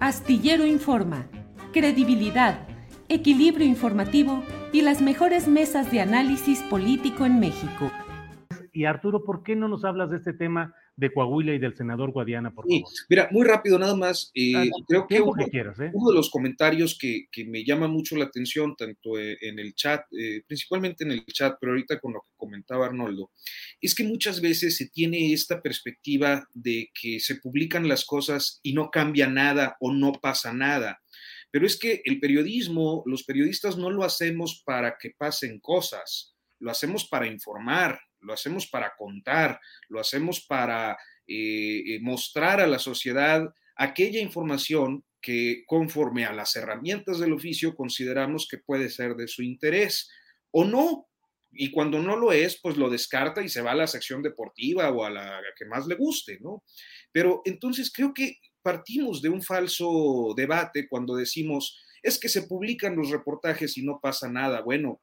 Astillero Informa, credibilidad, equilibrio informativo y las mejores mesas de análisis político en México. Y Arturo, ¿por qué no nos hablas de este tema de Coahuila y del senador Guadiana, por favor? Sí, mira, muy rápido nada más. Eh, Ah, creo que tiempo uno, que quieras, ¿eh? uno de los comentarios que, que me llama mucho la atención, tanto eh, en el chat, eh, principalmente en el chat, pero ahorita con lo que comentaba Arnoldo, es que muchas veces se tiene esta perspectiva de que se publican las cosas y no cambia nada o no pasa nada. Pero es que el periodismo, los periodistas no lo hacemos para que pasen cosas, lo hacemos para informar, lo hacemos para contar, lo hacemos para eh, eh, mostrar a la sociedad aquella información que conforme a las herramientas del oficio consideramos que puede ser de su interés o no. Y cuando no lo es, pues lo descarta y se va a la sección deportiva o a la que más le guste, ¿no? Pero entonces creo que partimos de un falso debate cuando decimos, es que se publican los reportajes y no pasa nada. Bueno,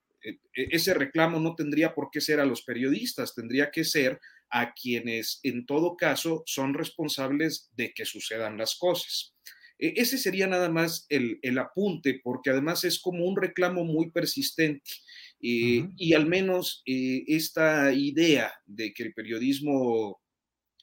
ese reclamo no tendría por qué ser a los periodistas, tendría que ser a quienes en todo caso son responsables de que sucedan las cosas. E, ese sería nada más el, el, apunte, porque además es como un reclamo muy persistente. Eh, uh -huh. Y al menos eh, esta idea de que el periodismo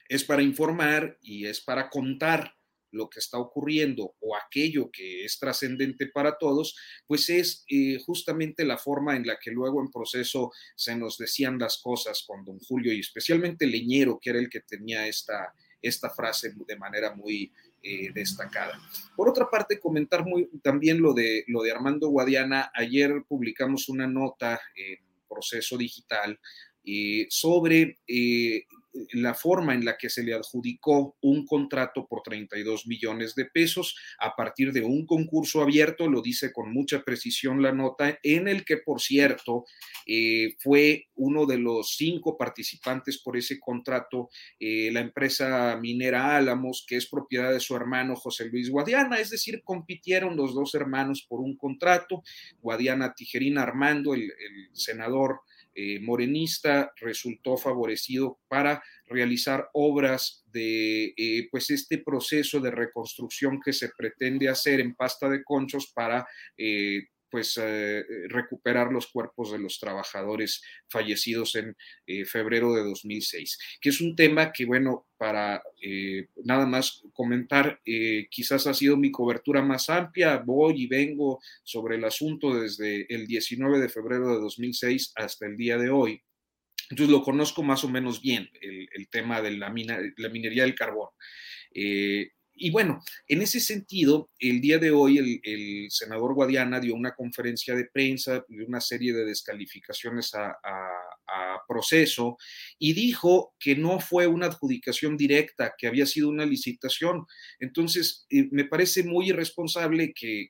es para informar y es para contar lo que está ocurriendo o aquello que es trascendente para todos, pues es eh, justamente la forma en la que luego en proceso se nos decían las cosas con don Julio y especialmente Leñero, que era el que tenía esta, esta frase de manera muy eh, destacada. Por otra parte, comentar también lo de, lo de Armando Guadiana. Ayer publicamos una nota en proceso digital eh, sobre la forma en la que se le adjudicó un contrato por 32 millones de pesos a partir de un concurso abierto, lo dice con mucha precisión la nota, en el que, por cierto, eh, fue uno de los cinco participantes por ese contrato, eh, la empresa minera Álamos, que es propiedad de su hermano José Luis Guadiana, es decir, compitieron los dos hermanos por un contrato, Guadiana Tijerina Armando, el, el senador eh, morenista resultó favorecido para realizar obras de eh, pues este proceso de reconstrucción que se pretende hacer en pasta de conchos para eh, pues eh, recuperar los cuerpos de los trabajadores fallecidos en eh, febrero de 2006, que es un tema que, bueno, para eh, nada más comentar, quizás ha sido mi cobertura más amplia, voy y vengo sobre el asunto desde el 19 de febrero de 2006 hasta el día de hoy. Entonces lo conozco más o menos bien, el, tema de la, mina, la, minería del carbón. Eh, y bueno, en ese sentido, el día de hoy el, senador Guadiana dio una conferencia de prensa de una serie de descalificaciones a, proceso y dijo que no fue una adjudicación directa, que había sido una licitación. Entonces, eh, me parece muy irresponsable que,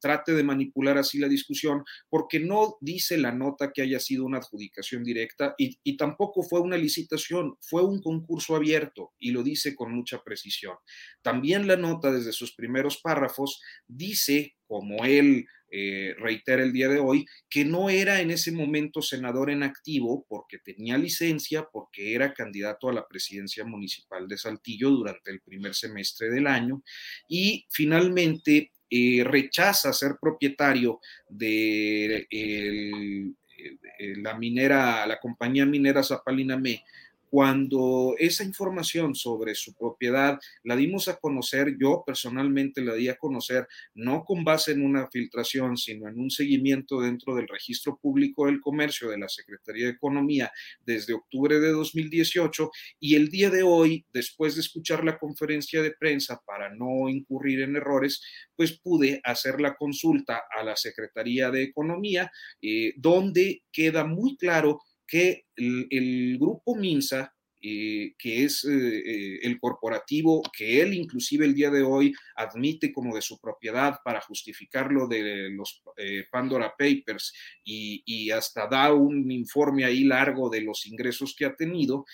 trate de manipular así la discusión porque no dice la nota que haya sido una adjudicación directa y, tampoco fue una licitación, fue un concurso abierto y lo dice con mucha precisión. La nota desde sus primeros párrafos dice, como él eh, reitera el día de hoy, que no era en ese momento senador en activo porque tenía licencia, porque era candidato a la presidencia municipal de Saltillo durante el primer semestre del año y finalmente eh, rechaza ser propietario de el, la minera, la compañía minera Zapalinamé cuando esa información sobre su propiedad la dimos a conocer, yo personalmente la di a conocer no con base en una filtración, sino en un seguimiento dentro del registro público del comercio de la Secretaría de Economía desde octubre de 2018 y el día de hoy, después de escuchar la conferencia de prensa para no incurrir en errores, pues pude hacer la consulta a la Secretaría de Economía, eh, donde queda muy claro que el, grupo Minsa, eh, que es eh, eh, el corporativo que él inclusive el día de hoy admite como de su propiedad para justificarlo de los Pandora Papers y, y, hasta da un informe ahí largo de los ingresos que ha tenido,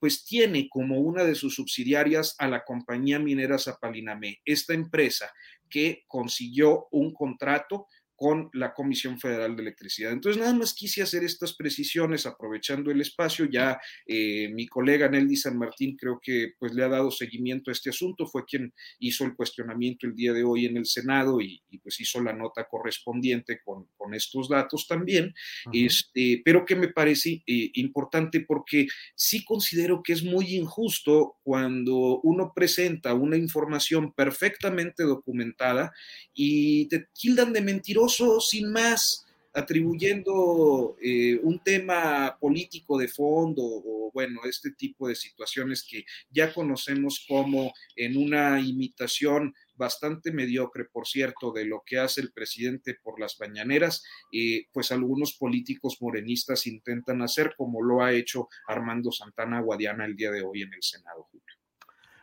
pues tiene como una de sus subsidiarias a la compañía minera Zapalinamé, esta empresa que consiguió un contrato con la Comisión Federal de Electricidad. Entonces, nada más quise hacer estas precisiones aprovechando el espacio. Ya eh, mi colega Nelly San Martín creo que pues le ha dado seguimiento a este asunto, fue quien hizo el cuestionamiento el día de hoy en el Senado y, pues hizo la nota correspondiente con, con estos datos también, este, pero que me parece eh, importante porque sí considero que es muy injusto cuando uno presenta una información perfectamente documentada y te tildan de mentiroso sin más, atribuyendo eh, un tema político de fondo o bueno, este tipo de situaciones que ya conocemos como en una imitación bastante mediocre, por cierto, de lo que hace el presidente por las mañaneras, eh, pues algunos políticos morenistas intentan hacer, como lo ha hecho Armando Santana Guadiana el día de hoy en el Senado.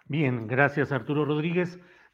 Bien, gracias Arturo Rodríguez.